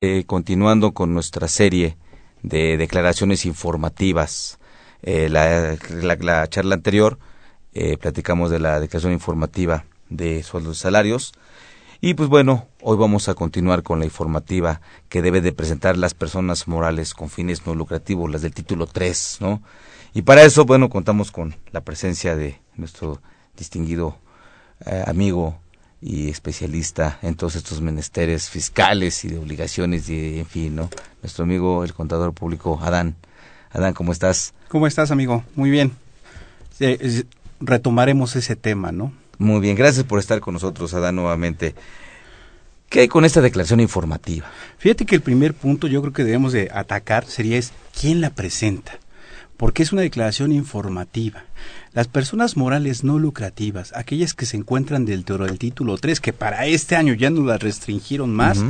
Eh, continuando con nuestra serie de declaraciones informativas. Eh, la, la, charla anterior eh, platicamos de la declaración informativa de sueldos y salarios. Y pues bueno, hoy vamos a continuar con la informativa que debe de presentar las personas morales con fines no lucrativos, las del título 3, ¿no? Y para eso, bueno, contamos con la presencia de nuestro distinguido amigo y especialista en todos estos menesteres fiscales y de obligaciones y en fin, ¿no? Nuestro amigo el contador público Adán. Adán, ¿cómo estás? ¿Cómo estás, amigo? Muy bien. retomaremos ese tema, ¿no? Muy bien, gracias por estar con nosotros, Adán, nuevamente. ¿Qué hay con esta declaración informativa? Fíjate que el primer punto yo creo que debemos de atacar sería es quién la presenta porque es una declaración informativa. Las personas morales no lucrativas, aquellas que se encuentran dentro del título 3, que para este año ya no las restringieron más,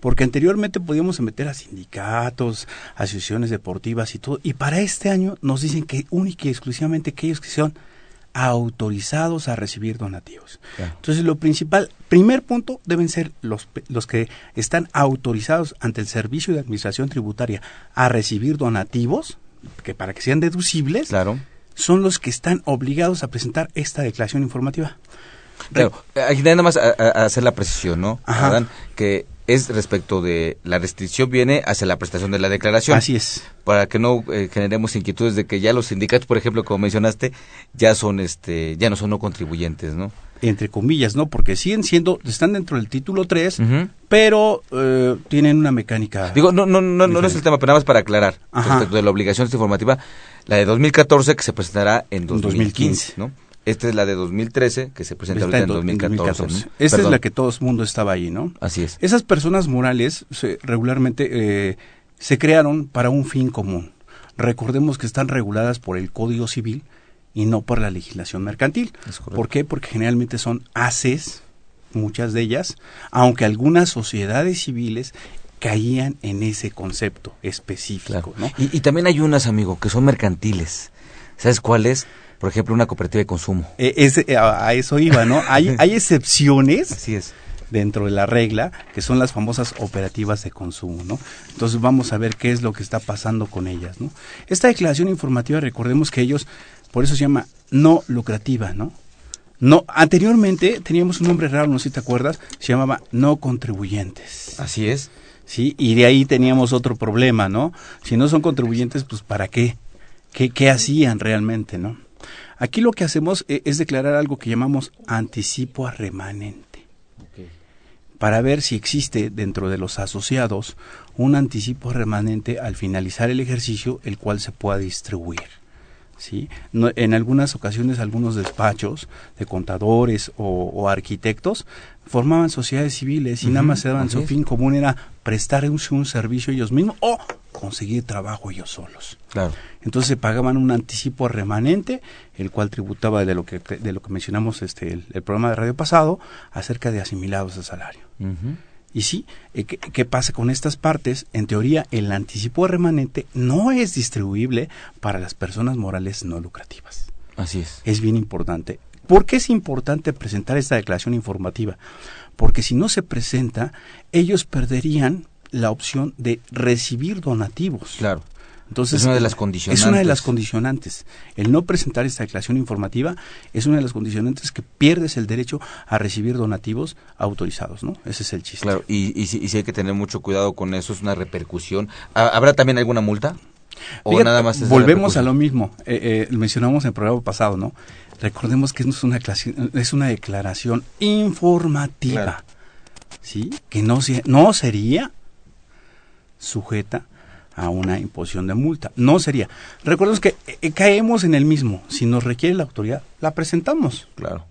porque anteriormente podíamos meter a sindicatos, asociaciones deportivas y todo, y para este año nos dicen que única y exclusivamente aquellos que son autorizados a recibir donativos. Entonces, lo principal, primer punto, deben ser los, los que están autorizados ante el Servicio de Administración Tributaria a recibir donativos, que para que sean deducibles, claro. Son los que están obligados a presentar esta declaración informativa. Claro, aquí nada más a, hacer la precisión, ¿no? Ajá. que es respecto de la restricción viene hacia la prestación de la declaración. Así es. Para que no eh, generemos inquietudes de que ya los sindicatos, por ejemplo, como mencionaste, ya son este ya no son no contribuyentes, ¿no? Entre comillas, ¿no? Porque siguen siendo están dentro del título 3, pero eh, tienen una mecánica. Digo, no no no no es el tema, pero nada más para aclarar respecto de la obligación informativa, la de 2014 que se presentará en 2015, ¿no? Esta es la de 2013, que se presenta ahorita en, 2014. Esta es la que todo el mundo estaba ahí, ¿no? Así es. Esas personas morales regularmente eh, se crearon para un fin común. Recordemos que están reguladas por el Código Civil y no por la legislación mercantil. ¿Por qué? Porque generalmente son ACES, muchas de ellas, aunque algunas sociedades civiles caían en ese concepto específico. ¿no? Y, y, también hay unas, amigo, que son mercantiles. ¿Sabes cuáles? por ejemplo, una cooperativa de consumo. Eh, eh, a, eso iba, ¿no? Hay, hay excepciones. Así es dentro de la regla, que son las famosas operativas de consumo, ¿no? Entonces vamos a ver qué es lo que está pasando con ellas, ¿no? Esta declaración informativa, recordemos que ellos, por eso se llama no lucrativa, ¿no? No, anteriormente teníamos un nombre raro, no sé si te acuerdas, se llamaba no contribuyentes. Así es. Sí, y de ahí teníamos otro problema, ¿no? Si no son contribuyentes, pues ¿para qué? ¿Qué, qué hacían realmente, no? Aquí lo que hacemos eh, es declarar algo que llamamos anticipo a remanente. Para ver si existe dentro de los asociados un anticipo remanente al finalizar el ejercicio, el cual se pueda distribuir. ¿sí? en algunas ocasiones algunos despachos de contadores o, arquitectos formaban sociedades civiles y nada más se daban su fin común era prestar un, un, servicio ellos mismos o conseguir trabajo ellos solos. Claro. Entonces se pagaban un anticipo remanente, el cual tributaba de lo que de lo que mencionamos este el, programa de radio pasado acerca de asimilados de salario. Y sí, eh, ¿qué, pasa con estas partes? En teoría, el anticipo remanente no es distribuible para las personas morales no lucrativas. Así es. Es bien importante. ¿Por qué es importante presentar esta declaración informativa? Porque si no se presenta, ellos perderían la opción de recibir donativos. Claro. Entonces, es una de las condicionantes. Es una de las condicionantes. El no presentar esta declaración informativa es una de las condicionantes que pierdes el derecho a recibir donativos autorizados, ¿no? Ese es el chiste. Claro, y, y, si, hay que tener mucho cuidado con eso, es una repercusión. ¿Habrá también alguna multa? ¿O nada más volvemos a lo mismo. Eh, eh, mencionamos en el programa pasado, ¿no? Recordemos que es una, es una declaración informativa, ¿sí? Que no, no sería sujeta a una imposición de multa. No sería. Recordemos que eh, caemos en el mismo. Si nos requiere la autoridad, la presentamos. Claro.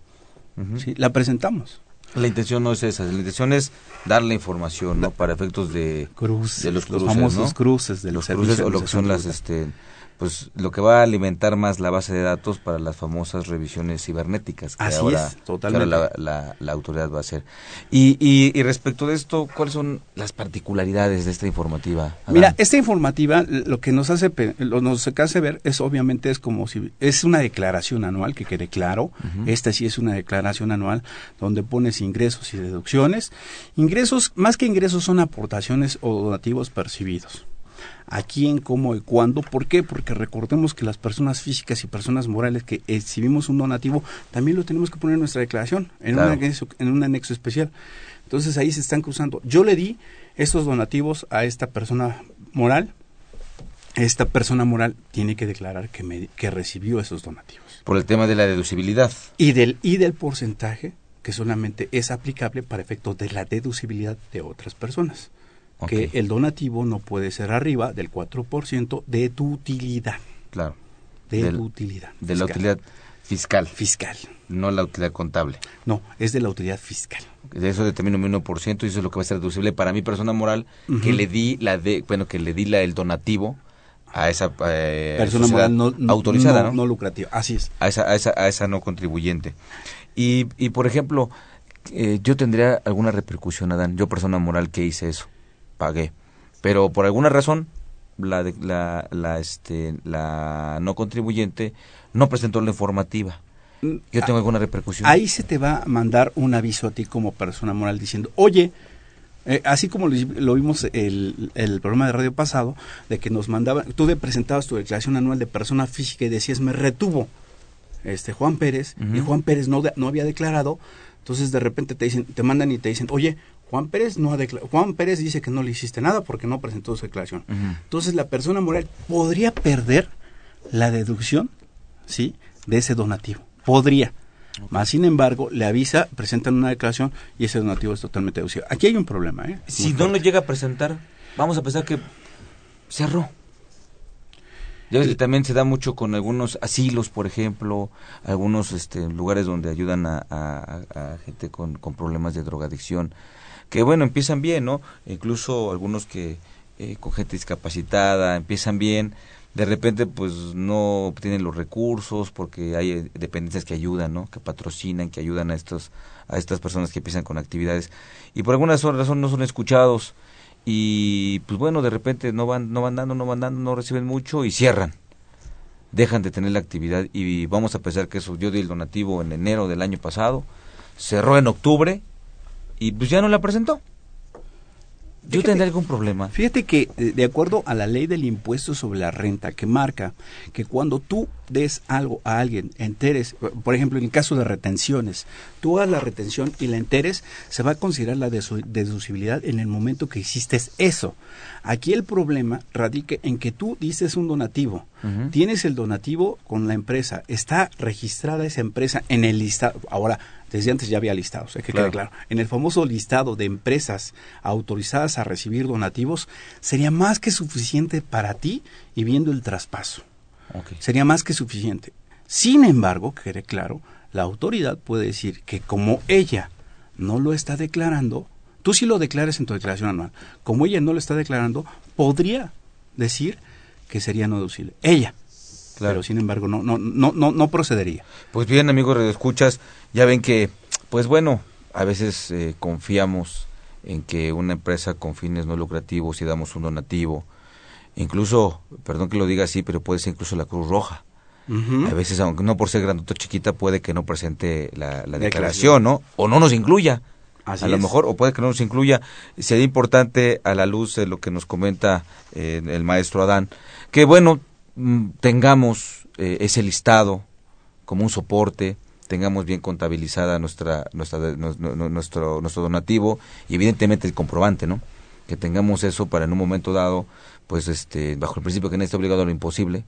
sí, la presentamos. La intención no es esa, la intención es dar la información, ¿no? Para efectos de, Cruz, de los, famosos cruces de los, cruces o lo que son las, este, pues lo que va a alimentar más la base de datos para las famosas revisiones cibernéticas que Así ahora, es, totalmente. que ahora la, la, autoridad va a hacer. Y, y, y, respecto de esto, ¿cuáles son las particularidades de esta informativa? Adán? Mira, esta informativa lo que nos hace lo nos hace ver es obviamente es como si es una declaración anual que quede claro. Uh -huh. Esta sí es una declaración anual donde pones ingresos y deducciones. Ingresos, más que ingresos son aportaciones o donativos percibidos a quién, cómo y cuándo. ¿Por qué? Porque recordemos que las personas físicas y personas morales que exhibimos un donativo también lo tenemos que poner en nuestra declaración, en, claro. un, anexo, en un anexo especial. Entonces ahí se están cruzando. Yo le di estos donativos a esta persona moral. Esta persona moral tiene que declarar que, me, que recibió esos donativos. Por el tema de la deducibilidad. Y del, y del porcentaje que solamente es aplicable para efectos de la deducibilidad de otras personas okay. que el donativo no puede ser arriba del 4% de tu utilidad. Claro. De Del, tu utilidad. De fiscal. la utilidad fiscal. Fiscal. No la utilidad contable. No, es de la utilidad fiscal. De eso determino mi 1% y eso es lo que va a ser deducible para mi persona moral uh -huh. que le di la de, bueno, que le di la, el donativo a esa eh, persona moral no, autorizada, no, ¿no? no lucrativa. Así es. A esa, a esa, a esa no contribuyente. Y, y por ejemplo, eh, yo tendría alguna repercusión, Adán, yo persona moral que hice eso pagué. Pero por alguna razón, la, la, la, este, la no contribuyente no presentó la informativa. Yo tengo alguna repercusión. Ahí se te va a mandar un aviso a ti como persona moral diciendo, oye, eh, así como lo, lo vimos el, el, programa de radio pasado, de que nos mandaban, tú de presentabas tu declaración anual de persona física y decías, me retuvo este Juan Pérez, uh -huh. y Juan Pérez no, no había declarado, entonces de repente te dicen, te mandan y te dicen, oye, Juan Pérez no ha Juan Pérez dice que no le hiciste nada porque no presentó su declaración. Uh -huh. Entonces la persona moral podría perder la deducción, ¿sí? de ese donativo. Podría. Okay. Más sin embargo, le avisa, presentan una declaración y ese donativo es totalmente deducido. Aquí hay un problema, ¿eh? Si no lo llega a presentar, vamos a pensar que cerró. Ya ves que también se da mucho con algunos asilos, por ejemplo, algunos este, lugares donde ayudan a, a, a gente con, con problemas de drogadicción que bueno, empiezan bien, ¿no? Incluso algunos que eh, con gente discapacitada empiezan bien, de repente pues no obtienen los recursos porque hay dependencias que ayudan, ¿no? Que patrocinan, que ayudan a estos a estas personas que empiezan con actividades y por alguna razón no son escuchados y pues bueno, de repente no van no van dando, no van dando, no reciben mucho y cierran. Dejan de tener la actividad y vamos a pensar que eso yo di el donativo en enero del año pasado, cerró en octubre y pues ya no la presentó. ¿Yo tendré algún problema? Fíjate que de acuerdo a la ley del impuesto sobre la renta que marca que cuando tú des algo a alguien, enteres, por ejemplo, en el caso de retenciones, tú hagas la retención y la enteres, se va a considerar la deducibilidad en el momento que hiciste eso. Aquí el problema radica en que tú dices un donativo, uh -huh. tienes el donativo con la empresa, está registrada esa empresa en el listado. Ahora, desde antes ya había listados, hay que claro. quede claro. En el famoso listado de empresas autorizadas a recibir donativos, sería más que suficiente para ti y viendo el traspaso. Okay. Sería más que suficiente. Sin embargo, que quede claro, la autoridad puede decir que como ella no lo está declarando, tú sí lo declares en tu declaración anual, como ella no lo está declarando, podría decir que sería no deducible. Ella, Claro. pero sin embargo no no no no no procedería. Pues bien, amigos escuchas, ya ven que pues bueno, a veces eh, confiamos en que una empresa con fines no lucrativos y damos un donativo, incluso, perdón que lo diga así, pero puede ser incluso la Cruz Roja. Uh -huh. A veces, aunque no por ser grandota o chiquita, puede que no presente la, la declaración, ¿no? O no nos incluya. Así a es. lo mejor, o puede que no nos incluya. Sería importante, a la luz de lo que nos comenta eh, el maestro Adán, que bueno, tengamos eh, ese listado como un soporte, tengamos bien contabilizada nuestra, nuestra nuestro, nuestro donativo y evidentemente el comprobante, ¿no? Que tengamos eso para en un momento dado, pues este, bajo el principio que nadie está obligado a lo imposible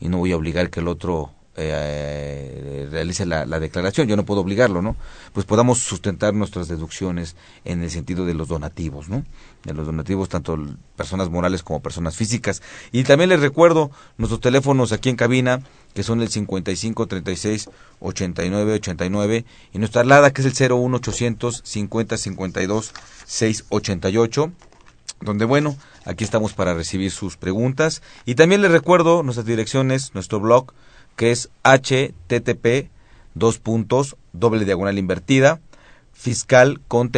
y no voy a obligar que el otro eh, realice la, la, declaración, yo no puedo obligarlo, ¿no? Pues podamos sustentar nuestras deducciones en el sentido de los donativos, ¿no? De los donativos, tanto personas morales como personas físicas. Y también les recuerdo nuestros teléfonos aquí en cabina, que son el 55 36 89 89, y nuestra alada, que es el 01800 50 52 688 donde bueno, aquí estamos para recibir sus preguntas. Y también les recuerdo nuestras direcciones, nuestro blog, que es http dos puntos doble diagonal invertida fiscal con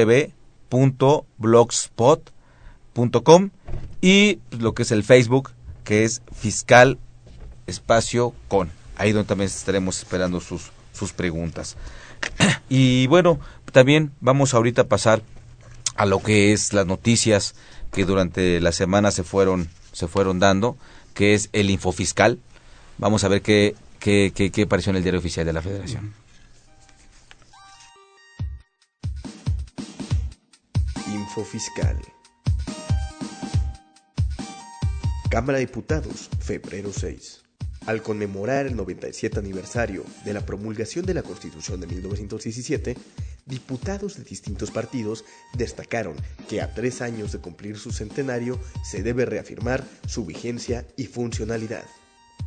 y lo que es el Facebook que es fiscal espacio con. Ahí donde también estaremos esperando sus sus preguntas. Y bueno también vamos ahorita a pasar a lo que es las noticias que durante la semana se fueron se fueron dando que es el infofiscal. Vamos a ver qué qué, qué, qué apareció en el diario oficial de la Federación. Info Fiscal. Cámara de Diputados, febrero 6. Al conmemorar el 97 aniversario de la promulgación de la Constitución de 1917, diputados de distintos partidos destacaron que a tres años de cumplir su centenario se debe reafirmar su vigencia y funcionalidad.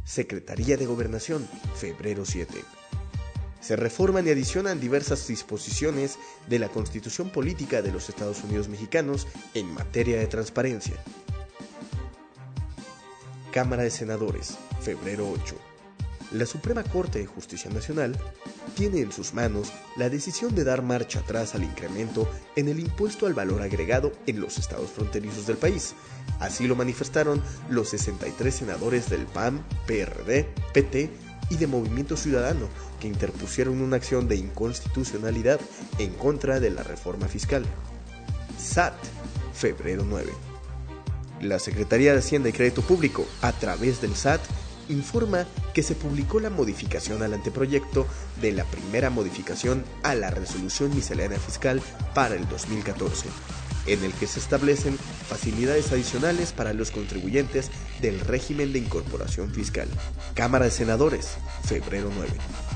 Secretaría de Gobernación, febrero 7. Se reforman y adicionan diversas disposiciones de la Constitución Política de los Estados Unidos Mexicanos en materia de transparencia. Cámara de Senadores, febrero 8 la Suprema Corte de Justicia Nacional tiene en sus manos la decisión de dar marcha atrás al incremento en el impuesto al valor agregado en los estados fronterizos del país. Así lo manifestaron los 63 senadores del PAN, PRD, PT y de Movimiento Ciudadano que interpusieron una acción de inconstitucionalidad en contra de la reforma fiscal. SAT, febrero 9. La Secretaría de Hacienda y Crédito Público, a través del SAT, informa que se publicó la modificación al anteproyecto de la primera modificación a la resolución miscelánea fiscal para el 2014, en el que se establecen facilidades adicionales para los contribuyentes del régimen de incorporación fiscal. Cámara de Senadores, febrero 9.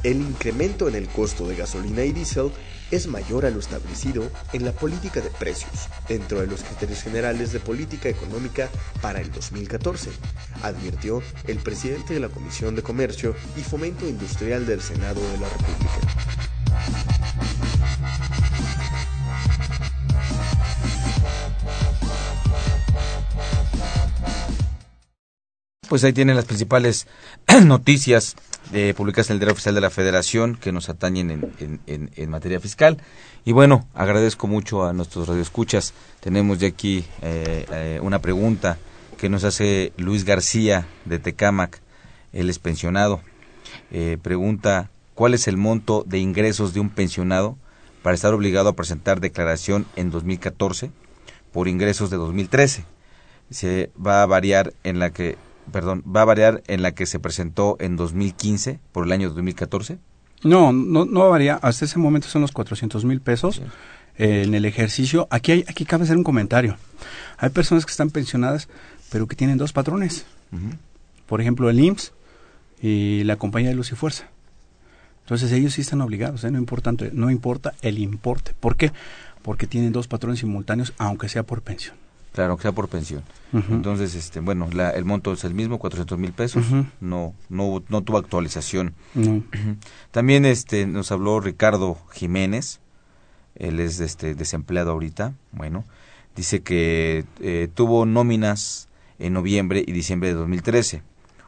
El incremento en el costo de gasolina y diésel es mayor a lo establecido en la política de precios, dentro de los criterios generales de política económica para el 2014, advirtió el presidente de la Comisión de Comercio y Fomento Industrial del Senado de la República. Pues ahí tienen las principales noticias eh, publicadas en el Diario Oficial de la Federación que nos atañen en, materia fiscal. Y bueno, agradezco mucho a nuestros radioescuchas. Tenemos de aquí eh, eh, una pregunta que nos hace Luis García de Tecámac. Él es pensionado. Eh, pregunta, ¿cuál es el monto de ingresos de un pensionado para estar obligado a presentar declaración en 2014 por ingresos de 2013? Se va a variar en la que perdón, va a variar en la que se presentó en 2015 por el año 2014? No, no, no varía. Hasta ese momento son los 400 mil pesos. Eh, en el ejercicio, aquí, hay, aquí cabe hacer un comentario. Hay personas que están pensionadas, pero que tienen dos patrones. Por ejemplo, el IMSS y la compañía de luz y fuerza. Entonces ellos sí están obligados, ¿eh? no, importa, no importa el importe. ¿Por qué? Porque tienen dos patrones simultáneos, aunque sea por pensión. Claro, que sea por pensión. Entonces, este, bueno, la, el monto es el mismo, 400 mil pesos. no, no, no tuvo actualización. También este, nos habló Ricardo Jiménez. Él es este, desempleado ahorita. Bueno, dice que eh, tuvo nóminas en noviembre y diciembre de 2013.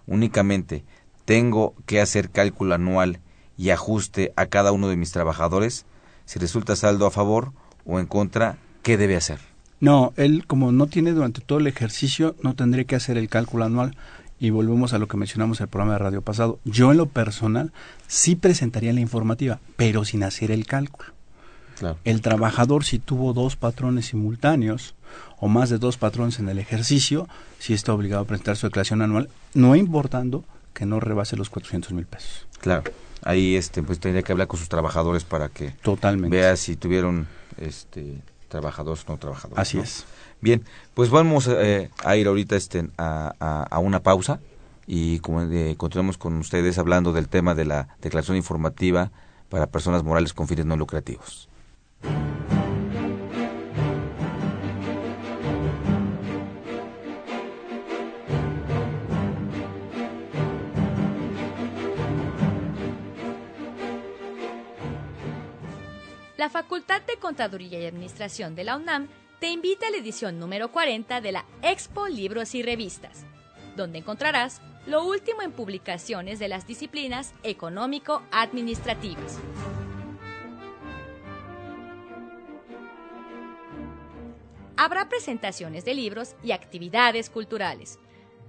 Únicamente tengo que hacer cálculo anual y ajuste a cada uno de mis trabajadores. Si resulta saldo a favor o en contra, ¿qué debe hacer? No, él como no tiene durante todo el ejercicio, no tendría que hacer el cálculo anual. Y volvemos a lo que mencionamos en el programa de radio pasado. Yo en lo personal sí presentaría la informativa, pero sin hacer el cálculo. El trabajador si tuvo dos patrones simultáneos o más de dos patrones en el ejercicio, sí está obligado a presentar su declaración anual, no importando que no rebase los 400 mil pesos. Claro, ahí este, pues tendría que hablar con sus trabajadores para que Totalmente. vea si tuvieron este, trabajadores no trabajadores. Así es. Bien, pues vamos eh, a ir ahorita este, a, a, una pausa y como, eh, continuamos con ustedes hablando del tema de la declaración informativa para personas morales con fines no lucrativos. La Facultad de Contaduría y Administración de la UNAM te invita a la edición número 40 de la Expo Libros y Revistas, donde encontrarás lo último en publicaciones de las disciplinas económico-administrativas. Habrá presentaciones de libros y actividades culturales.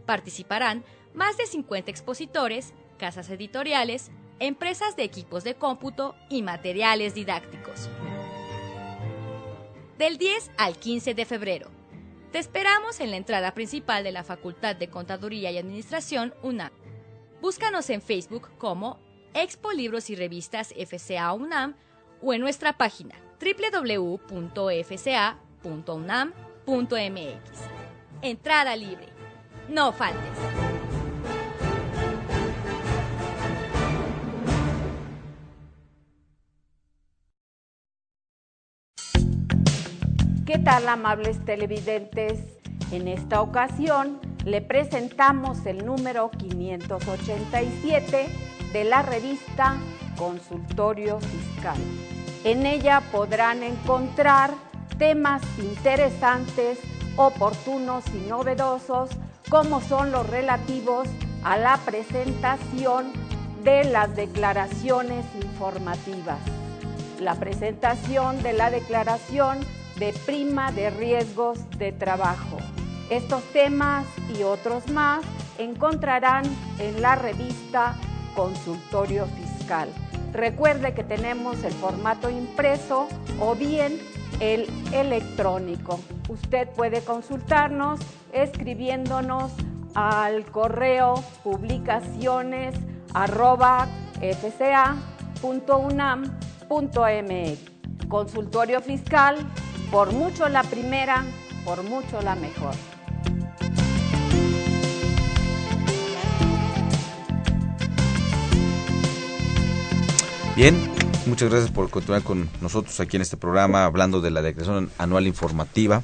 Participarán más de 50 expositores, casas editoriales, empresas de equipos de cómputo y materiales didácticos del 10 al 15 de febrero. Te esperamos en la entrada principal de la Facultad de Contaduría y Administración UNAM. Búscanos en Facebook como Expo Libros y Revistas FCA UNAM o en nuestra página www.fca.unam.mx. Entrada libre. No faltes. ¿Qué tal, amables televidentes? En esta ocasión le presentamos el número 587 de la revista Consultorio Fiscal. En ella podrán encontrar temas interesantes, oportunos y novedosos, como son los relativos a la presentación de las declaraciones informativas. La presentación de la declaración de prima de riesgos de trabajo. Estos temas y otros más encontrarán en la revista Consultorio Fiscal. Recuerde que tenemos el formato impreso o bien el electrónico. Usted puede consultarnos escribiéndonos al correo publicaciones Consultorio Fiscal por mucho la primera, por mucho la mejor. Bien, muchas gracias por continuar con nosotros aquí en este programa hablando de la declaración anual informativa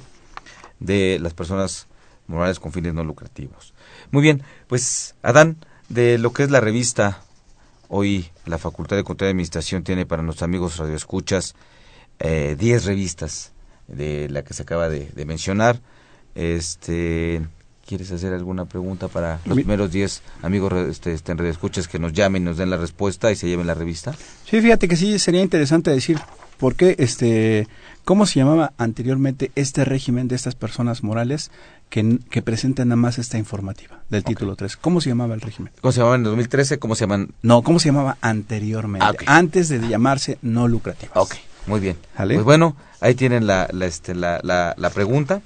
de las personas morales con fines no lucrativos. Muy bien, pues Adán, de lo que es la revista, hoy la Facultad de Control de Administración tiene para nuestros amigos radioescuchas 10 eh, revistas de la que se acaba de, mencionar. Este, ¿Quieres hacer alguna pregunta para los primeros 10 amigos este, este, en escuchas que nos llamen, nos den la respuesta y se lleven la revista? Sí, fíjate que sí sería interesante decir por qué, este, cómo se llamaba anteriormente este régimen de estas personas morales que, que presentan nada más esta informativa del título 3. ¿Cómo se llamaba el régimen? ¿Cómo se llamaba en 2013? ¿Cómo se llaman? No, ¿cómo se llamaba anteriormente? Ah, Antes de llamarse no lucrativas. Ok, muy bien. Pues bueno, Ahí tienen la, la, este, la, la, pregunta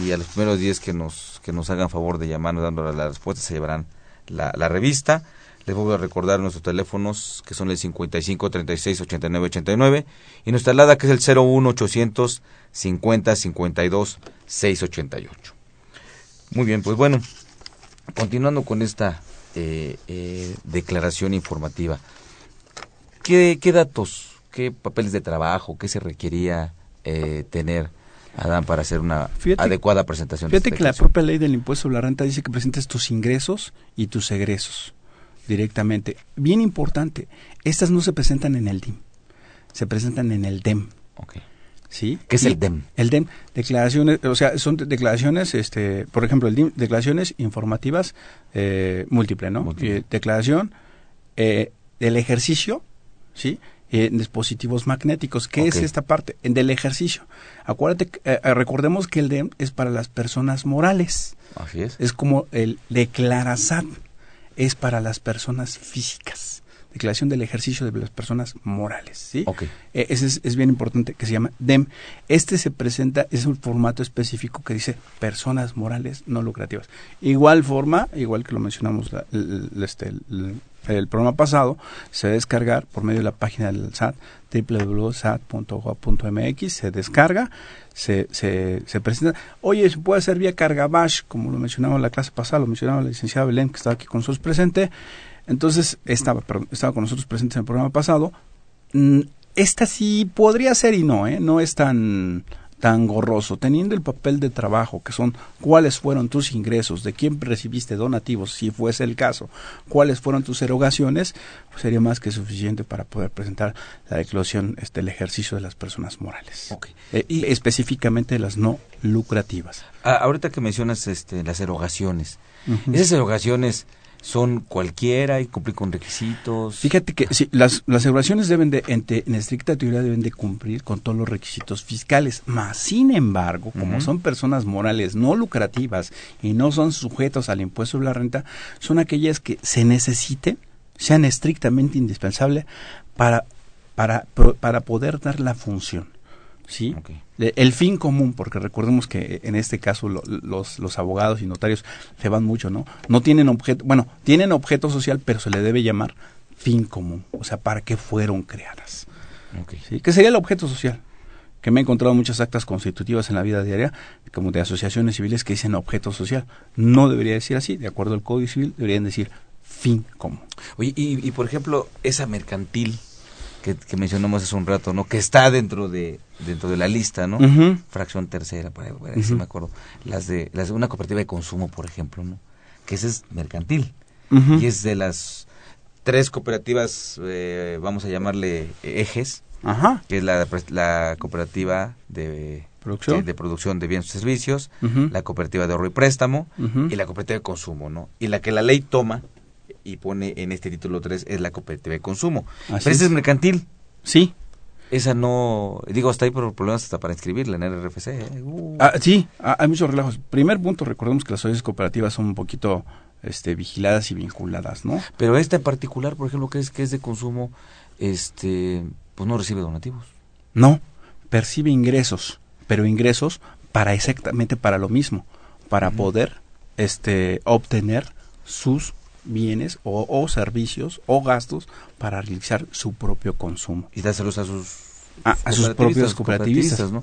y a los primeros 10 que nos, que nos hagan favor de llamarnos dando la respuesta se llevarán la, la revista. Les voy a recordar nuestros teléfonos que son el 55 36 89 89 y nuestra alada que es el 01 800 50 52 688. Muy bien, pues bueno, continuando con esta eh, eh, declaración informativa, ¿qué, ¿qué datos, qué papeles de trabajo, qué se requería eh, tener Adán para hacer una adecuada presentación. Fíjate que la propia ley del impuesto sobre la renta dice que presentes tus ingresos y tus egresos directamente. Bien importante, estas no se presentan en el DIM, se presentan en el DEM. Okay. ¿Sí? ¿Qué es el DEM? El DEM, declaraciones, o sea, son declaraciones, este, por ejemplo, el DIM, declaraciones informativas eh, múltiple, ¿no? Eh, declaración eh, del ejercicio, ¿sí? En dispositivos magnéticos. ¿Qué es esta parte? Del ejercicio. Acuérdate, eh, eh, recordemos que el DEM es para las personas morales. Así es. Es como el declarazat es para las personas físicas. Declaración del ejercicio de las personas morales, ¿sí? Okay. Eh, ese es, bien importante, que se llama DEM. Este se presenta, es un formato específico que dice personas morales no lucrativas. Igual forma, igual que lo mencionamos este, el programa pasado, se descargar por medio de la página del SAT, www.sat.gov.mx, se descarga, se, se, se, presenta. Oye, se puede hacer vía carga bash, como lo mencionaba en la clase pasada, lo mencionaba la licenciada Belén, que estaba aquí con nosotros presente. Entonces, estaba, estaba con nosotros presente en el programa pasado. Mm, esta sí podría ser y no, ¿eh? No es tan tan gorroso, teniendo el papel de trabajo, que son cuáles fueron tus ingresos, de quién recibiste donativos, si fuese el caso, cuáles fueron tus erogaciones, pues sería más que suficiente para poder presentar la declaración, este, el ejercicio de las personas morales. Eh, y específicamente las no lucrativas. Ah, ahorita que mencionas este, las erogaciones, esas erogaciones son cualquiera y cumplir con requisitos. Fíjate que sí, las, las evaluaciones deben de, en, en, estricta teoría, deben de cumplir con todos los requisitos fiscales. Mas, sin embargo, como son personas morales no lucrativas y no son sujetos al impuesto de la renta, son aquellas que se necesiten, sean estrictamente indispensables para, para, para poder dar la función. ¿sí? El fin común, porque recordemos que en este caso los, los abogados y notarios se van mucho, ¿no? No tienen objeto, bueno, tienen objeto social, pero se le debe llamar fin común, o sea, ¿para qué fueron creadas? ¿Sí? ¿Qué sería el objeto social? Que me he encontrado muchas actas constitutivas en la vida diaria, como de asociaciones civiles que dicen objeto social. No debería decir así, de acuerdo al Código Civil, deberían decir fin común. Oye, y, y por ejemplo, esa mercantil, que, mencionamos hace un rato, ¿no? Que está dentro de dentro de la lista, ¿no? Fracción tercera, por ahí, me acuerdo. Las de las una cooperativa de consumo, por ejemplo, ¿no? Que esa es mercantil y es de las tres cooperativas, eh, vamos a llamarle ejes, que es la, la cooperativa de ¿Producción? de producción de bienes y servicios, la cooperativa de ahorro y préstamo y la cooperativa de consumo, ¿no? Y la que la ley toma y pone en este título 3 es la cooperativa de consumo. Pero esa es mercantil. Sí. Esa no, digo, hasta ahí por problemas hasta para inscribirla en el RFC. ¿eh? Uh. Ah, sí, ah, hay muchos relajos. Primer punto, recordemos que las sociedades cooperativas son un poquito este, vigiladas y vinculadas, ¿no? Pero esta en particular, por ejemplo, que es, que es de consumo, este, pues no recibe donativos. No, percibe ingresos, pero ingresos para exactamente para lo mismo, para poder este, obtener sus bienes o, servicios o gastos para realizar su propio consumo. Y dárselos a sus, a, sus propios cooperativistas. ¿no?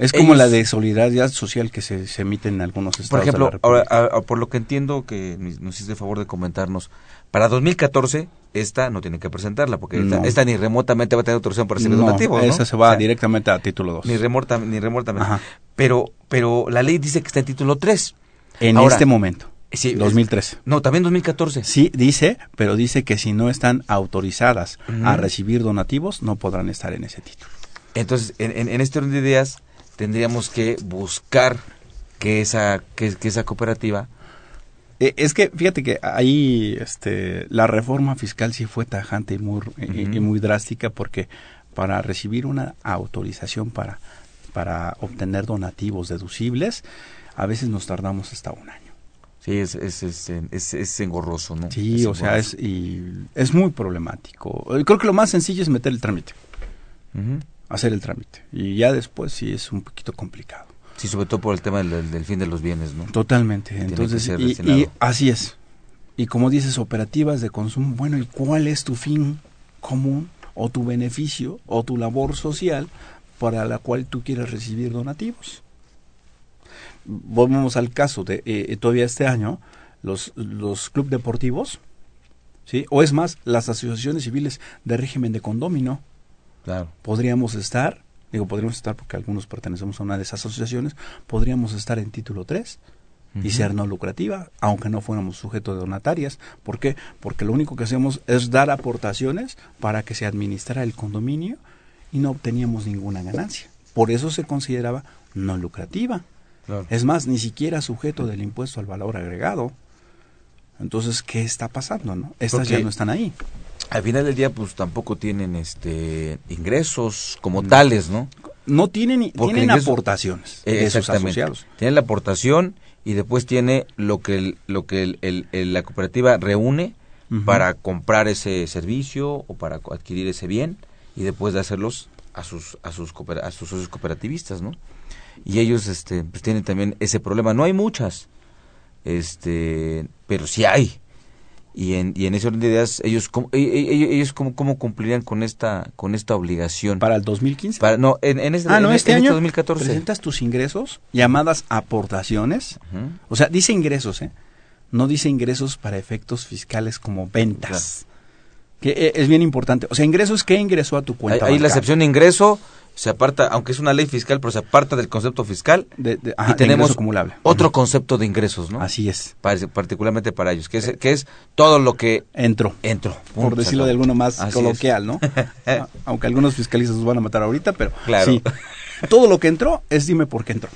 Es como la de solidaridad social que se, emite en algunos estados. Por ejemplo, ahora, por lo que entiendo que nos hiciste favor de comentarnos, para 2014 esta no tiene que presentarla porque esta, ni remotamente va a tener autorización para recibir donativos. Esa se va directamente a título 2. Ni, remota, ni remotamente. Pero, pero la ley dice que está en título 3. En este momento. Sí, 2013. no, también 2014. Sí, dice, pero dice que si no están autorizadas a recibir donativos, no podrán estar en ese título. Entonces, en, en, este orden de ideas, tendríamos que buscar que esa, que, esa cooperativa... E, es que, fíjate que ahí este, la reforma fiscal sí fue tajante y muy, y muy drástica porque para recibir una autorización para, para obtener donativos deducibles, a veces nos tardamos hasta un año. Sí, es, es, es, es, engorroso, ¿no? Sí, o sea, es, y es muy problemático. Creo que lo más sencillo es meter el trámite. Hacer el trámite. Y ya después sí es un poquito complicado. Sí, sobre todo por el tema del, fin de los bienes, ¿no? Totalmente. Entonces, y, y, así es. Y como dices, operativas de consumo, bueno, ¿y cuál es tu fin común o tu beneficio o tu labor social para la cual tú quieres recibir donativos? Volvemos al caso de eh, todavía este año, los, los clubes deportivos, ¿sí? o es más, las asociaciones civiles de régimen de condomino, claro. podríamos estar, digo, podríamos estar porque algunos pertenecemos a una de esas asociaciones, podríamos estar en título 3 y ser no lucrativa, aunque no fuéramos sujetos de donatarias. ¿Por qué? Porque lo único que hacemos es dar aportaciones para que se administrara el condominio y no obteníamos ninguna ganancia. Por eso se consideraba no lucrativa. Es más, ni siquiera sujeto del impuesto al valor agregado. Entonces, ¿qué está pasando? No? Estas ya no están ahí. Al final del día, pues tampoco tienen este ingresos como tales, ¿no? No tienen, tienen aportaciones de asociados. Tienen la aportación y después tiene lo que lo que la cooperativa reúne para comprar ese servicio o para adquirir ese bien y después de hacerlos a sus a sus a sus socios cooperativistas, ¿no? Y ellos este pues tienen también ese problema. No hay muchas este pero sí hay. Y en, y en ese orden de ideas ellos cómo, e, e, e, ellos cómo, cómo cumplirían con esta con esta obligación para el 2015 para no en, en este, ah, no, este, año 2014 presentas tus ingresos llamadas aportaciones. O sea dice ingresos eh no dice ingresos para efectos fiscales como ventas. Que eh, es bien importante. O sea ingresos que ingresó a tu cuenta ahí, la excepción de ingreso se aparta, aunque es una ley fiscal, pero se aparta del concepto fiscal De- de- y ajá, tenemos acumulable. otro concepto de ingresos, ¿no? Así es. Par- particularmente para ellos, que es, que es todo lo que Entró. entró. Por decirlo de alguno más Así coloquial, ¿no? Aunque algunos fiscalistas nos van a matar ahorita, pero Claro. sí. Todo lo que entró es dime por qué entró.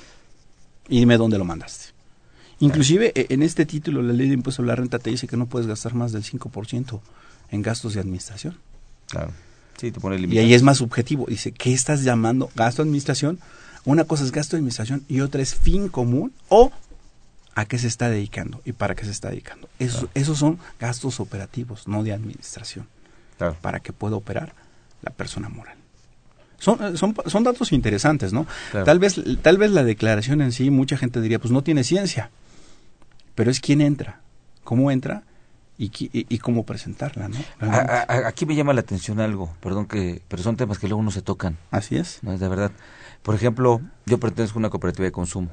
Y dime dónde lo mandaste. Inclusive e- en este título la ley de impuesto a la renta te dice que no puedes gastar más del 5% en gastos de administración. Claro. Sí, te pone Y ahí es más subjetivo. Dice, ¿qué estás llamando gasto de administración? Una cosa es gasto de administración y otra es fin común o a qué se está dedicando y para qué se está dedicando. Esos, esos son gastos operativos, no de administración, Claro. para que pueda operar la persona moral. Son, eh, son, son datos interesantes, ¿no? Claro. Tal, vez, tal vez la declaración en sí, mucha gente diría, pues no tiene ciencia, pero es quién entra, cómo entra y, y, y cómo presentarla, ¿no? A- a- aquí me llama la atención algo, perdón que, pero son temas que luego no se tocan, Así es. no es de verdad. Por ejemplo, yo pertenezco a una cooperativa de consumo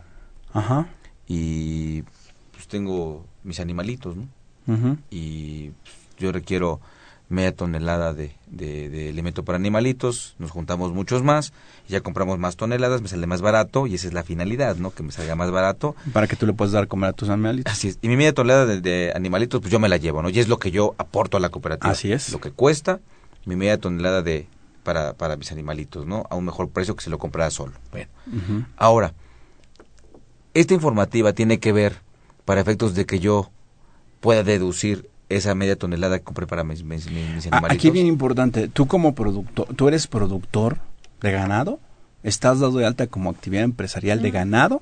Ajá. y pues tengo mis animalitos, ¿no? ujú. y pues, yo requiero media tonelada de, de, de alimento para animalitos, nos juntamos muchos más, ya compramos más toneladas, me sale más barato y esa es la finalidad, ¿no? Que me salga más barato. Para que tú le puedas dar comer a tus animalitos. Así es. Y mi media tonelada de, de animalitos, pues yo me la llevo, ¿no? Y es lo que yo aporto a la cooperativa. Así es. Lo que cuesta mi media tonelada de para, para mis animalitos, ¿no? A un mejor precio que si lo comprara solo. Bueno. Ahora, esta informativa tiene que ver para efectos de que yo pueda deducir esa media tonelada que compré para mis, mis, mis- animalitos. Aquí bien importante, tú como productor, tú eres productor de ganado, estás dado de alta como actividad empresarial de ganado,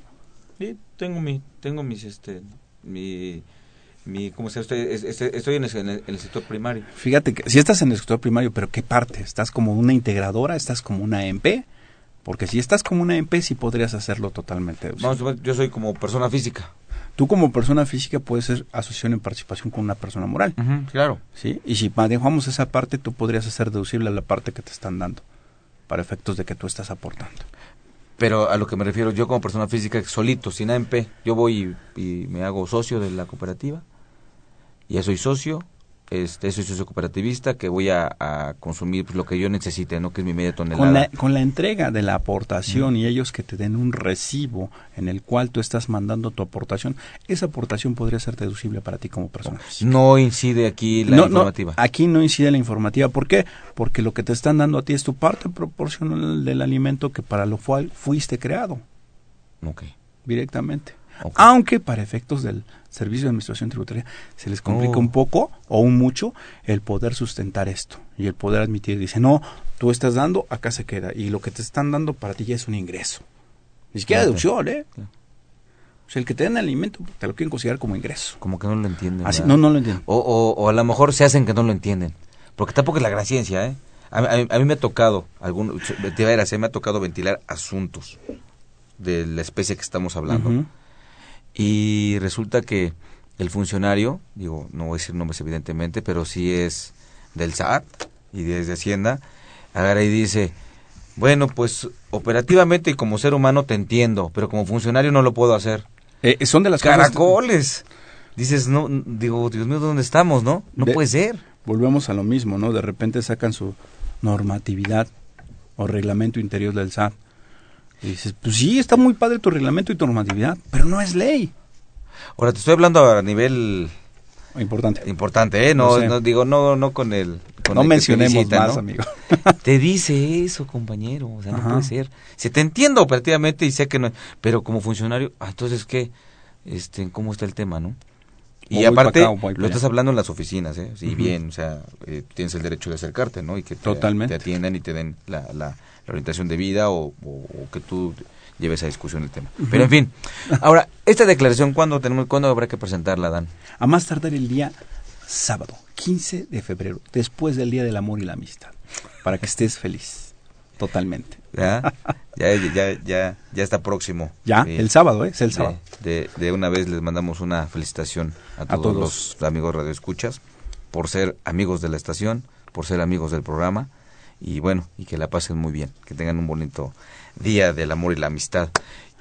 Sí, tengo mi, tengo mis, este, mi, mi, ¿cómo se? Estoy, es- es- estoy en, el, en sector primario. fíjate que si estás en el sector primario, pero ¿qué parte? ¿Estás como una integradora? ¿Estás como una EMP? Porque si estás como una EMP sí podrías hacerlo totalmente. Vamos, yo soy como persona física. Tú como persona física puedes ser asociación en participación con una persona moral, claro. ¿sí? Y si manejamos esa parte, tú podrías hacer deducible la parte que te están dando, para efectos de que tú estás aportando. Pero a lo que me refiero, yo como persona física, solito, sin AMP, yo voy y, y me hago socio de la cooperativa. Ya soy socio, este, soy socio cooperativista, que voy a, a consumir pues, lo que yo necesite, ¿no? Que es mi media tonelada. Con la, con la entrega de la aportación y ellos que te den un recibo en el cual tú estás mandando tu aportación, esa aportación podría ser deducible para ti como persona. No incide aquí la No, no, informativa. aquí no incide la informativa. ¿Por qué? Porque lo que te están dando a ti es tu parte proporcional del alimento que para lo cual fuiste creado Ok. directamente. Ok. Aunque para efectos del Servicio de Administración Tributaria se les complica Oh. un poco o un mucho el poder sustentar esto y el poder admitir. Dice, no, tú estás dando, acá se queda. Y lo que te están dando para ti ya es un ingreso. Ni siquiera Claro. deducción, ¿eh? Claro. O sea, el que te den alimento te lo quieren considerar como ingreso. Como que no lo entienden. Así, ¿verdad? no, no lo entiendo. O, o, o a lo mejor se hacen que no lo entienden. Porque tampoco es la gran ciencia, ¿eh? A, a- a mí me ha tocado, algún, te iba a decir, me ha tocado ventilar asuntos de la especie que estamos hablando. Ujú. Y resulta que el funcionario, digo, no voy a decir nombres evidentemente, pero sí es del SAT y desde Hacienda, agarra y dice, bueno, pues operativamente y como ser humano te entiendo, pero como funcionario no lo puedo hacer. Eh, son de las cosas- Caracoles. Dices, no, digo, Dios mío, ¿dónde estamos, no? No De- puede ser. Volvemos a lo mismo, ¿no? De repente sacan su normatividad o reglamento interior del SAT. Y dices, pues sí, está muy padre tu reglamento y tu normatividad, pero no es ley. Ahora te estoy hablando a nivel Importante. importante, ¿eh? No, sé. no digo, no, no con el. Con no el que te mencionemos visita, más, ¿no? amigo. Te dice eso, compañero. O sea, no puede ser. Si te entiendo operativamente y sé que no. Pero como funcionario, ah, entonces, ¿qué? Este, ¿Cómo está el tema, no? Y aparte, acá lo estás hablando en las oficinas, ¿eh? Sí, bien, o sea, eh, tienes el derecho de acercarte, ¿no? Y que te, Totalmente. te atiendan y te den la, la, la orientación de vida o, o- o que tú lleves a discusión el tema. Pero, en fin. Ahora, esta declaración, ¿cuándo, tenemos, ¿cuándo habrá que presentarla, Dan? A más tardar el día sábado, 15 de febrero, después del Día del Amor y la Amistad, para que estés feliz. Totalmente. ¿Ya? ya, ya, ya, ya está próximo. Ya, el sábado, ¿eh? Es el de, sábado. de, de una vez les mandamos una felicitación a todos, todos. los amigos radioescuchas por ser amigos de la estación, por ser amigos del programa y bueno, y que la pasen muy bien, que tengan un bonito día del amor y la amistad.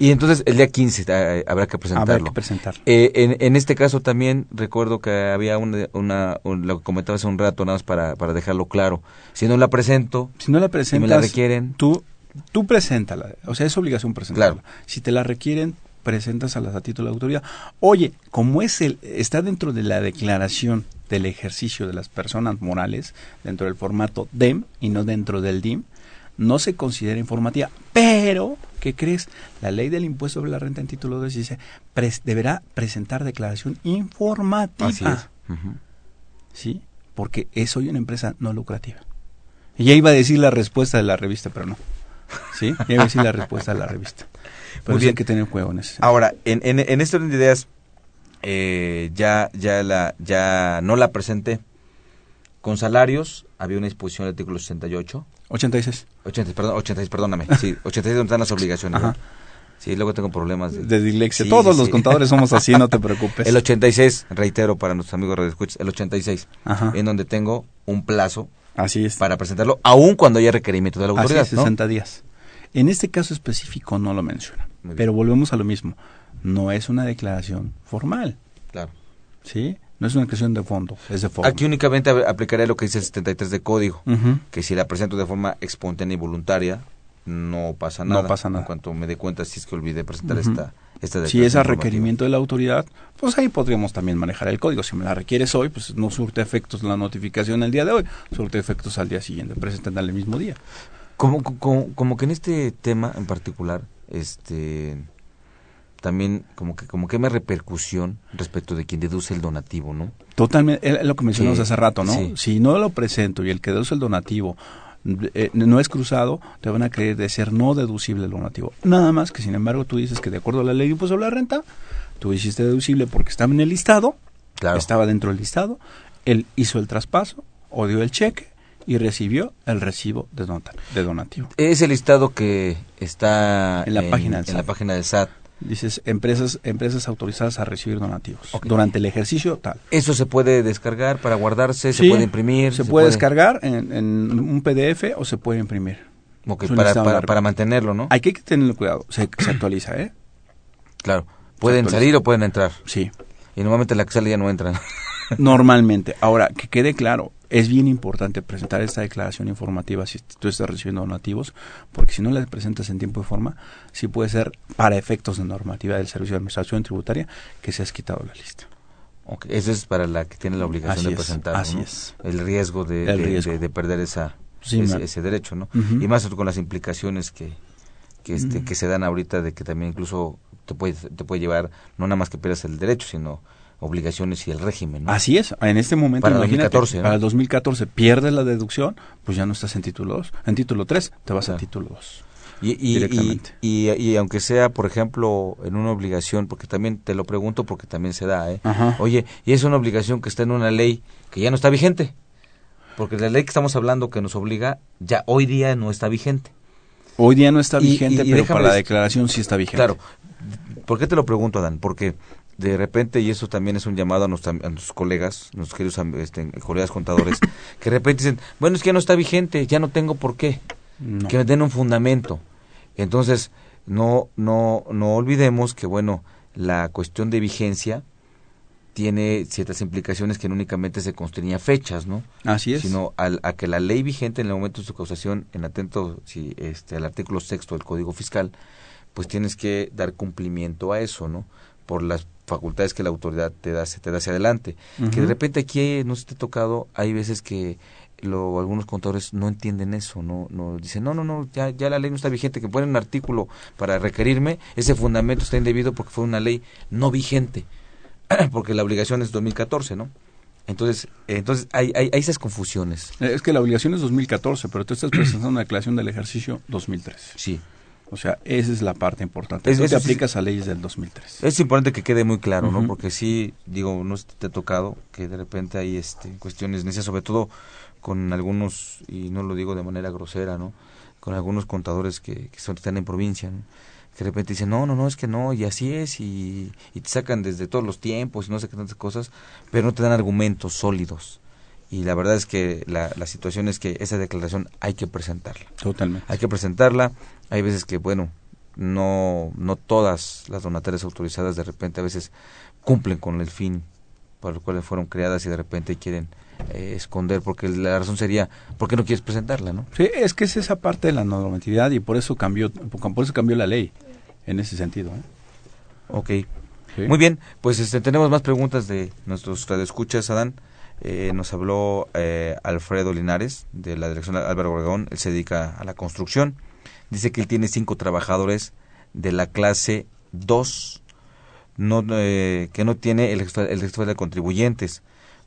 Y entonces el día 15 eh, habrá que presentarlo. Habrá que presentarlo. Eh, en, en este caso también recuerdo que había una, una un- lo que comentabas hace un rato, nada más para, para dejarlo claro. Si no la presento, Si no la si presentas, me la requieren, tú Tú preséntala, o sea, es obligación presentarla. Si te la requieren, presentas a a título de autoridad. Oye, como es el, está dentro de la declaración del ejercicio de las personas morales, dentro del formato DEM y no dentro del DIM, no se considera informativa. Pero, ¿qué crees? La ley del impuesto sobre la renta en título 2 dice, deberá presentar declaración informativa. Así es. ¿Sí? Porque es hoy una empresa no lucrativa. Y ya iba a decir la respuesta de la revista, pero no. ¿Sí? Ya iba a decir la respuesta de la revista. Pero Muy bien. hay que tener juego en ese Ahora, en, en, en este orden de ideas, eh, ya, ya, la, ya no la presenté. Con salarios, había una disposición del artículo 68. 86. 86, perdón, 86, perdóname. Sí, 86 donde están las obligaciones. Sí, luego tengo problemas de, de dislexia. Todos los contadores somos así, no te preocupes. El 86, reitero para nuestros amigos radioescuchas, el 86, Ajá. en donde tengo un plazo Así es. para presentarlo, aun cuando haya requerimiento de la autoridad. Así es, 60 días. En este caso específico no lo menciona. Pero volvemos a lo mismo. No es una declaración formal. Claro. ¿Sí? No es una declaración de fondo, es de forma. Aquí únicamente aplicaré lo que dice el 73 de código, que si la presento de forma espontánea y voluntaria, no pasa nada. No pasa nada. En cuanto me dé cuenta si es que olvidé presentar esta, esta Si es a requerimiento de la autoridad, pues ahí podríamos también manejar el código. Si me la requieres hoy, pues no surte efectos la notificación el día de hoy, surte efectos al día siguiente, presentan el mismo día. Como, como, como que en este tema en particular, este también como que como que me repercusión respecto de quien deduce el donativo, ¿no? Totalmente, es lo que mencionamos hace rato, ¿no? Si no lo presento y el que deduce el donativo eh, no es cruzado, te van a creer de ser no deducible el donativo. Nada más que, sin embargo, tú dices que de acuerdo a la ley de impuesto sobre la renta, tú hiciste deducible porque estaba en el listado, estaba dentro del listado, él hizo el traspaso o dio el cheque y recibió el recibo de, donativo. Es el listado que está en la, página, en la página del SAT. Dices empresas empresas autorizadas a recibir donativos durante el ejercicio tal. Eso se puede descargar para guardarse, se puede imprimir. Se, puede, descargar en, un PDF o se puede imprimir. para, para, mantenerlo, ¿no? Hay que tenerlo cuidado, se, actualiza, ¿eh? Claro, pueden salir o pueden entrar. Sí. Y normalmente la que sale ya no entran. Normalmente. Ahora, que quede claro, es bien importante presentar esta declaración informativa si tú estás recibiendo donativos, porque si no la presentas en tiempo y forma, sí puede ser para efectos de normativa del Servicio de Administración Tributaria que se has quitado la lista. Okay. Eso es para la que tiene la obligación de presentar. Así es. El riesgo de, de, perder esa, ese, derecho, ¿no? Y más con las implicaciones que, que, este, que se dan ahorita de que también incluso te puede, te puede llevar, no nada más que pierdas el derecho, sino obligaciones y el régimen. Así es, en este momento para 2014, para el 2014 pierdes la deducción, pues ya no estás en título 2, en título 3 te vas a título 2. Y, y, y, y, aunque sea, por ejemplo, en una obligación, porque también te lo pregunto porque también se da, ¿eh? Oye, y es una obligación que está en una ley que ya no está vigente, porque la ley que estamos hablando que nos obliga ya hoy día no está vigente. Hoy día no está vigente, pero para la declaración sí está vigente. Claro. ¿Por qué te lo pregunto, Adán? Porque de repente, y eso también es un llamado a, nuestros colegas, nuestros queridos este, colegas contadores, que de repente dicen, bueno, es que ya no está vigente, ya no tengo por qué, que me den un fundamento. Entonces, no, no, no olvidemos que, bueno, la cuestión de vigencia tiene ciertas implicaciones que no únicamente se constreñía fechas, ¿no? Así es. Sino al, a que la ley vigente en el momento de su causación, en atento si, este, al artículo sexto del Código Fiscal, pues tienes que dar cumplimiento a eso, ¿no? Por las facultades que la autoridad te da, te da hacia adelante. Que de repente aquí, no se te ha tocado, hay veces que lo, algunos contadores no entienden eso, no, no dicen, no, no, no, ya, ya la ley no está vigente, que ponen un artículo para requerirme, ese fundamento está indebido porque fue una ley no vigente, porque la obligación es 2014, ¿no? Entonces, entonces hay, hay, hay, esas confusiones. Es que la obligación es 2014, pero tú estás presentando una declaración del ejercicio 2013. Sí. O sea, esa es la parte importante. Eso te aplicas a leyes del 2003. Es importante que quede muy claro, ¿no? Porque sí, digo, no te ha tocado que de repente hay este, cuestiones necesarias, sobre todo con algunos, y no lo digo de manera grosera, ¿no? Con algunos contadores que, que son, están en provincia, ¿no? que de repente dicen, no, no, no, es que no, y así es, y, y te sacan desde todos los tiempos y no sé qué tantas cosas, pero no te dan argumentos sólidos y la verdad es que la, la situación es que esa declaración hay que presentarla. Totalmente. Hay que presentarla. Hay veces que, bueno, no, no todas las donatarias autorizadas de repente a veces cumplen con el fin para los cuales fueron creadas y de repente quieren eh, esconder, porque la razón sería, ¿por qué no quieres presentarla, no? Sí, es que es esa parte de la normatividad y por eso cambió, por eso cambió la ley en ese sentido. ¿eh? Ok. Muy bien, pues este, tenemos más preguntas de nuestros radioescuchas, Adán. Eh, nos habló eh, Alfredo Linares de la dirección Álvaro Obregón, él se dedica a la construcción. Dice que él tiene cinco trabajadores de la clase 2 no, eh, que no tiene el, el registro de contribuyentes.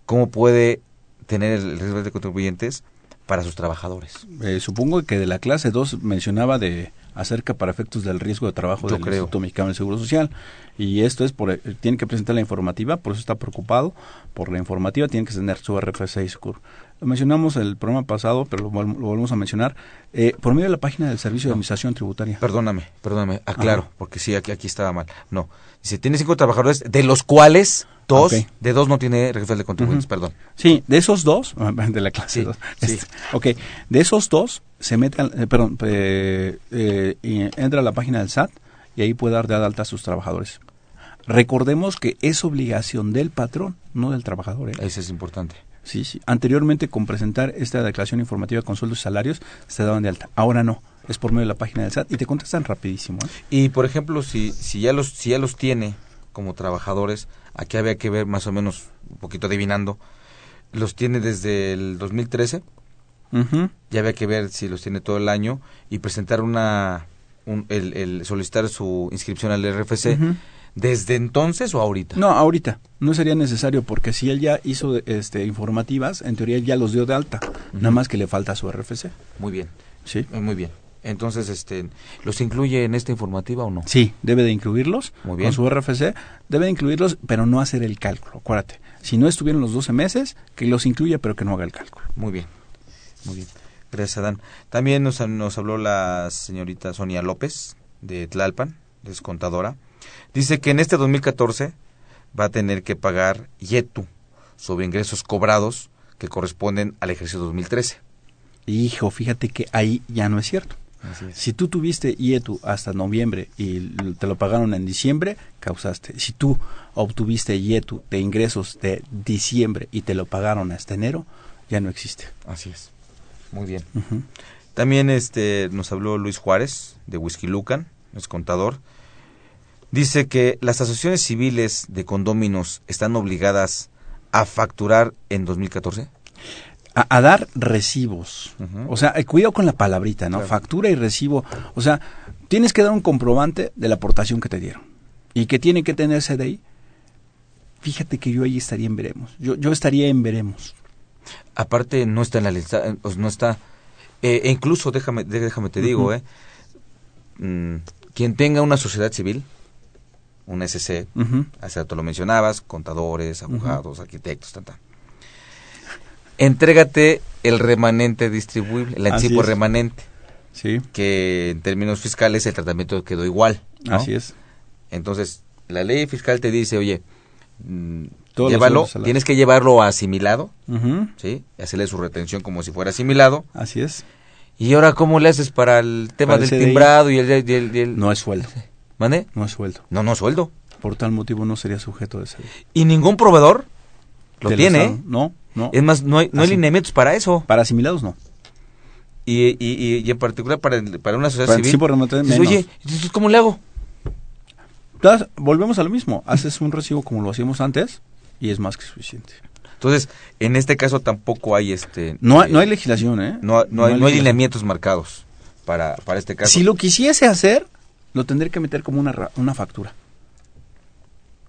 ¿Cómo puede tener el registro de contribuyentes para sus trabajadores? Eh, supongo que de la clase 2 mencionaba de acerca para efectos del riesgo de trabajo del Instituto Mexicano del Seguro Social. Y esto es por, eh, tiene que presentar la informativa, por eso está preocupado. Por la informativa tiene que tener su RFC y su CUR. Lo mencionamos el programa pasado, pero lo, volvemos a mencionar. Eh, por medio de la página del Servicio de Administración Tributaria. Perdóname, perdóname, aclaro, porque sí, aquí, aquí estaba mal. No, dice, tiene cinco trabajadores, de los cuales dos, de dos no tiene registro de contribuyentes, perdón. Sí, de esos dos, de la clase dos. Sí. Este, ok, de esos dos, se mete, eh, perdón, eh, eh, entra a la página del SAT y ahí puede dar de alta a sus trabajadores. Recordemos que es obligación del patrón, no del trabajador. ¿eh? Eso es importante. Sí, sí. Anteriormente, con presentar esta declaración informativa con sueldos y salarios, se daban de alta. Ahora no. Es por medio de la página del SAT y te contestan rapidísimo. ¿eh? Y, por ejemplo, si, si, ya los, si ya los tiene como trabajadores, aquí había que ver más o menos, un poquito adivinando, los tiene desde el 2013. Ya había que ver si los tiene todo el año y presentar una, el, solicitar su inscripción al RFC. ¿Desde entonces o ahorita? No, ahorita. No sería necesario porque si él ya hizo este, informativas, en teoría él ya los dio de alta. Nada más que le falta su RFC. Muy bien. Sí. Eh, muy bien. Entonces, este, ¿los incluye en esta informativa o no? Sí, debe de incluirlos. Muy bien. Con su RFC debe de incluirlos, pero no hacer el cálculo. Acuérdate. Si no estuvieron los 12 meses, que los incluya, pero que no haga el cálculo. Muy bien. Muy bien. Gracias, Adán. También nos, nos habló la señorita Sonia López, de Tlalpan, descontadora Dice que en este 2014 va a tener que pagar YETU sobre ingresos cobrados que corresponden al ejercicio 2013. Hijo, fíjate que ahí ya no es cierto. Si tú tuviste YETU hasta noviembre y te lo pagaron en diciembre, causaste. Si tú obtuviste YETU de ingresos de diciembre y te lo pagaron hasta enero, ya no existe. Así es. Muy bien. También este nos habló Luis Juárez de Whisky Lucan, es contador dice que las asociaciones civiles de condóminos están obligadas a facturar en 2014. A, a dar recibos. O sea, eh, cuidado con la palabrita, ¿no? Factura y recibo. O sea, tienes que dar un comprobante de la aportación que te dieron. Y que tiene que tener CDI. Fíjate que yo ahí estaría en veremos. Yo, yo estaría en veremos. Aparte, no está en la lista, eh, pues no está. Eh, e incluso, déjame, déjame te digo, eh, mm, quien tenga una sociedad civil, un SC, uh tú lo mencionabas, contadores, abogados, arquitectos, tal, Entrégate el remanente distribuible, el anticipo remanente. Sí. Que en términos fiscales el tratamiento quedó igual. Así es. Entonces, la ley fiscal te dice, oye, llévalo, tienes que llevarlo asimilado, ¿sí? Hacerle su retención como si fuera asimilado. Así es. ¿Y ahora cómo le haces para el tema del timbrado y el, No es sueldo. ¿Mande? No es sueldo. No, no es sueldo. Por tal motivo no sería sujeto de ese. ¿Y ningún proveedor lo tiene? No, no. Es más, no hay, no hay lineamientos para eso. Para asimilados no. Y, y, y, en particular para, para una sociedad civil. Sí, por menos. Oye, ¿cómo le hago? volvemos a lo mismo. Haces un recibo como lo hacíamos antes y es más que suficiente. Entonces, en este caso tampoco hay este... No, hay, no hay legislación, ¿eh? No, no, hay, no hay lineamientos marcados para, para este caso. Si lo quisiese hacer, lo tendré que meter como una, una factura.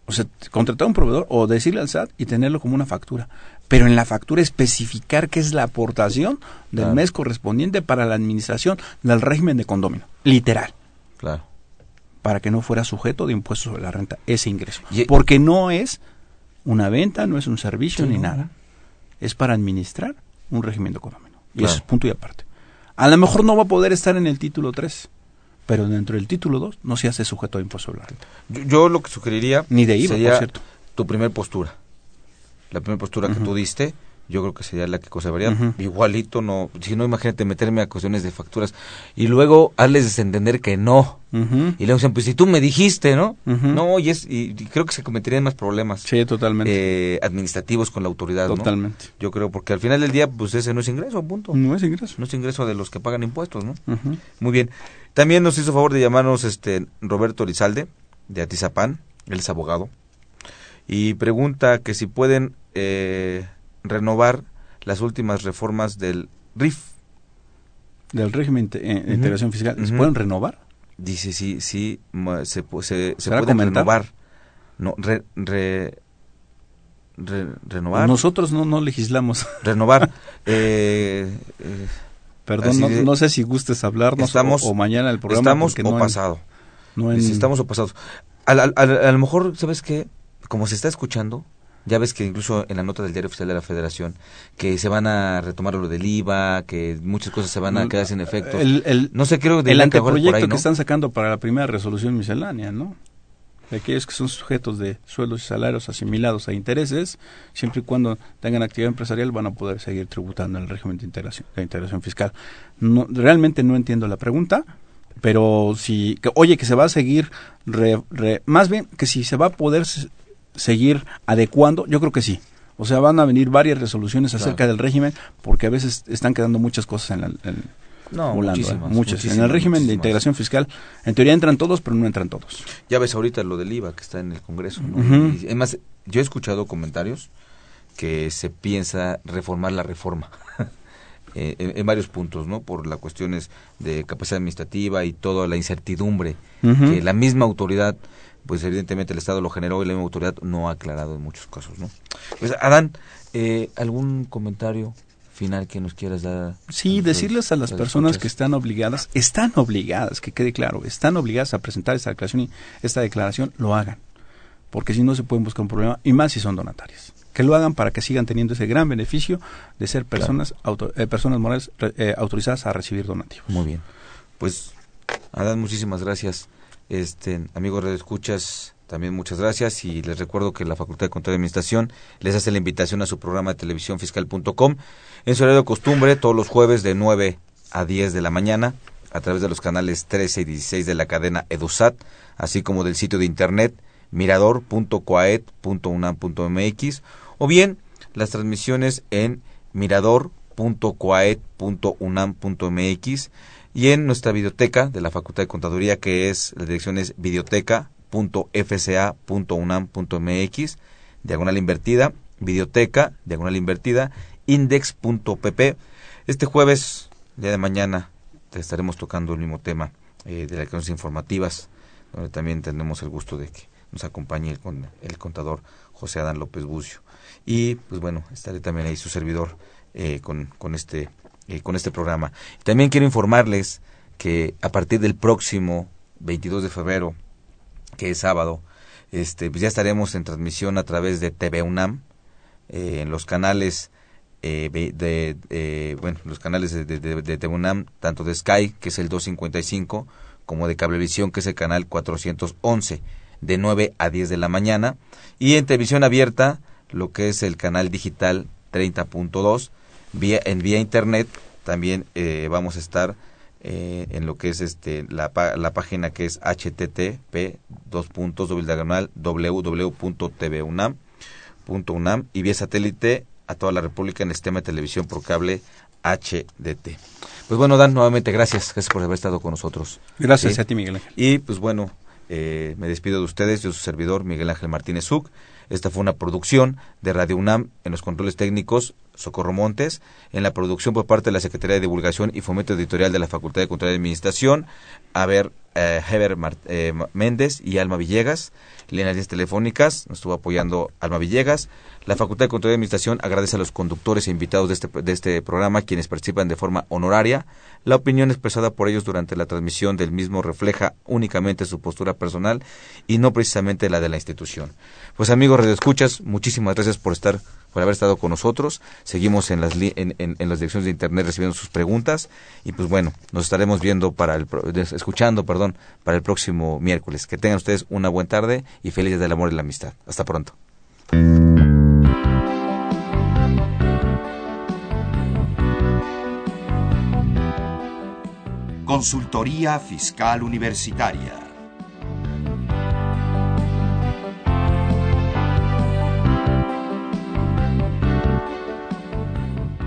O sea, contratar a un proveedor o decirle al SAT y tenerlo como una factura. Pero en la factura especificar qué es la aportación del mes correspondiente para la administración del régimen de condominio. Literal. Claro. Para que no fuera sujeto de impuestos sobre la renta ese ingreso. Porque no es una venta, no es un servicio ni nada. Es para administrar un régimen de condominio. Y eso es punto y aparte. A lo mejor no va a poder estar en el título 3 pero dentro del título 2 no se hace sujeto a impuesto sobre la renta. Yo, lo que sugeriría Ni de IVA, sería por cierto. tu primer postura. La primera postura que tú diste, yo creo que sería la que conservaría. Igualito, no, si no, imagínate meterme a cuestiones de facturas y luego hazles entender que no. Y luego dicen, pues si tú me dijiste, ¿no? No, y, es, y, creo que se cometerían más problemas. Sí, totalmente. Eh, administrativos con la autoridad, Totalmente. Yo creo, porque al final del día, pues ese no es ingreso, punto. No es ingreso. No es ingreso de los que pagan impuestos, ¿no? Muy bien. También nos hizo favor de llamarnos este Roberto Lizalde, de Atizapán, él es abogado, y pregunta que si pueden eh, renovar las últimas reformas del RIF. Del régimen de eh, integración fiscal. ¿Se pueden renovar? Dice, sí, sí, se, se, se pueden renovar. No, re, renovar. Nosotros no, no legislamos. Renovar. eh, eh, Perdón, no, sé si gustes hablarnos estamos, o, mañana el programa. Estamos o pasado. no Estamos o pasados. A, a, lo mejor, ¿sabes qué? Como se está escuchando, ya ves que incluso en la nota del diario oficial de la Federación, que se van a retomar lo del IVA, que muchas cosas se van a quedar sin efecto. El, no sé, creo el anteproyecto que están sacando para la primera resolución miscelánea, ¿no? De aquellos que son sujetos de sueldos y salarios asimilados a intereses, siempre y cuando tengan actividad empresarial van a poder seguir tributando en el régimen de integración, de integración fiscal. No, realmente no entiendo la pregunta, pero si, que, oye, que se va a seguir, más bien que si se va a poder seguir adecuando? Yo creo que sí. O sea, van a venir varias resoluciones acerca del régimen porque a veces están quedando muchas cosas en la... no, ¿eh? muchas. En el régimen de integración fiscal, en teoría entran todos, pero no entran todos. Ya ves ahorita lo del IVA que está en el Congreso. además, yo he escuchado comentarios que se piensa reformar la reforma. Eh, en, varios puntos, ¿no? Por las cuestiones de capacidad administrativa y toda la incertidumbre que la misma autoridad pues evidentemente el Estado lo generó y la misma autoridad no ha aclarado en muchos casos, ¿no? Pues Adán, eh, ¿algún comentario final que nos quieras dar? Sí, decirles a las personas que están obligadas, están obligadas, que quede claro, están obligadas a presentar esta declaración y esta declaración, lo hagan, porque si no se pueden buscar un problema, y más si son donatarias. Que lo hagan para que sigan teniendo ese gran beneficio de ser personas, eh, personas morales eh, autorizadas a recibir donativos. Muy bien. Pues, Adán, muchísimas gracias. Este, amigos de escuchas, también muchas gracias. Y les recuerdo que la Facultad de Control y Administración les hace la invitación a su programa de televisión fiscal.com en su horario de costumbre todos los jueves de 9 a 10 de la mañana a través de los canales 13 y 16 de la cadena EduSat, así como del sitio de internet mirador.coaed.unam.mx o bien las transmisiones en mirador.coaed.unam.mx y en nuestra biblioteca de la Facultad de Contaduría, que es, la dirección es videoteca.fca.unam.mx, diagonal invertida, videoteca, diagonal invertida, index.pp. Este jueves, día de mañana, te estaremos tocando el mismo tema eh, de las clases informativas, donde también tendremos el gusto de que nos acompañe el, el contador José Adán López Bucio. Y, pues bueno, estaré también ahí su servidor eh, con, con este eh, con este programa. También quiero informarles que a partir del próximo 22 de febrero, que es sábado, este, pues ya estaremos en transmisión a través de TV UNAM, eh, en los canales eh, de, bueno, los canales de, de, TV UNAM, tanto de Sky, que es el 255, como de Cablevisión, que es el canal 411, de 9 a 10 de la mañana, y en televisión abierta, lo que es el canal digital 30.2, vía, en vía internet también eh, vamos a estar eh, en lo que es este la, la página que es http dos puntos diagonal www.tvunam.unam y vía satélite a toda la República en el sistema de televisión por cable HDT. Pues bueno, Dan, nuevamente gracias, gracias por haber estado con nosotros. Gracias a ti, Miguel Ángel. Y pues bueno, eh, me despido de ustedes, yo su servidor, Miguel Ángel Martínez Zuc. Esta fue una producción de Radio UNAM en los controles técnicos Socorro Montes, en la producción por parte de la Secretaría de Divulgación y Fomento Editorial de la Facultad de Control y Administración, a ver, eh, Heber eh, Méndez y Alma Villegas, líneas telefónicas, nos estuvo apoyando Alma Villegas. La Facultad de Control y Administración agradece a los conductores e invitados de este, de este programa quienes participan de forma honoraria. La opinión expresada por ellos durante la transmisión del mismo refleja únicamente su postura personal y no precisamente la de la institución. Pues amigos Escuchas, muchísimas gracias por estar por haber estado con nosotros. Seguimos en las, en, las direcciones de Internet recibiendo sus preguntas. Y pues bueno, nos estaremos viendo para el, escuchando, perdón, para el próximo miércoles. Que tengan ustedes una buena tarde y felices del amor y la amistad. Hasta pronto. Consultoría Fiscal Universitaria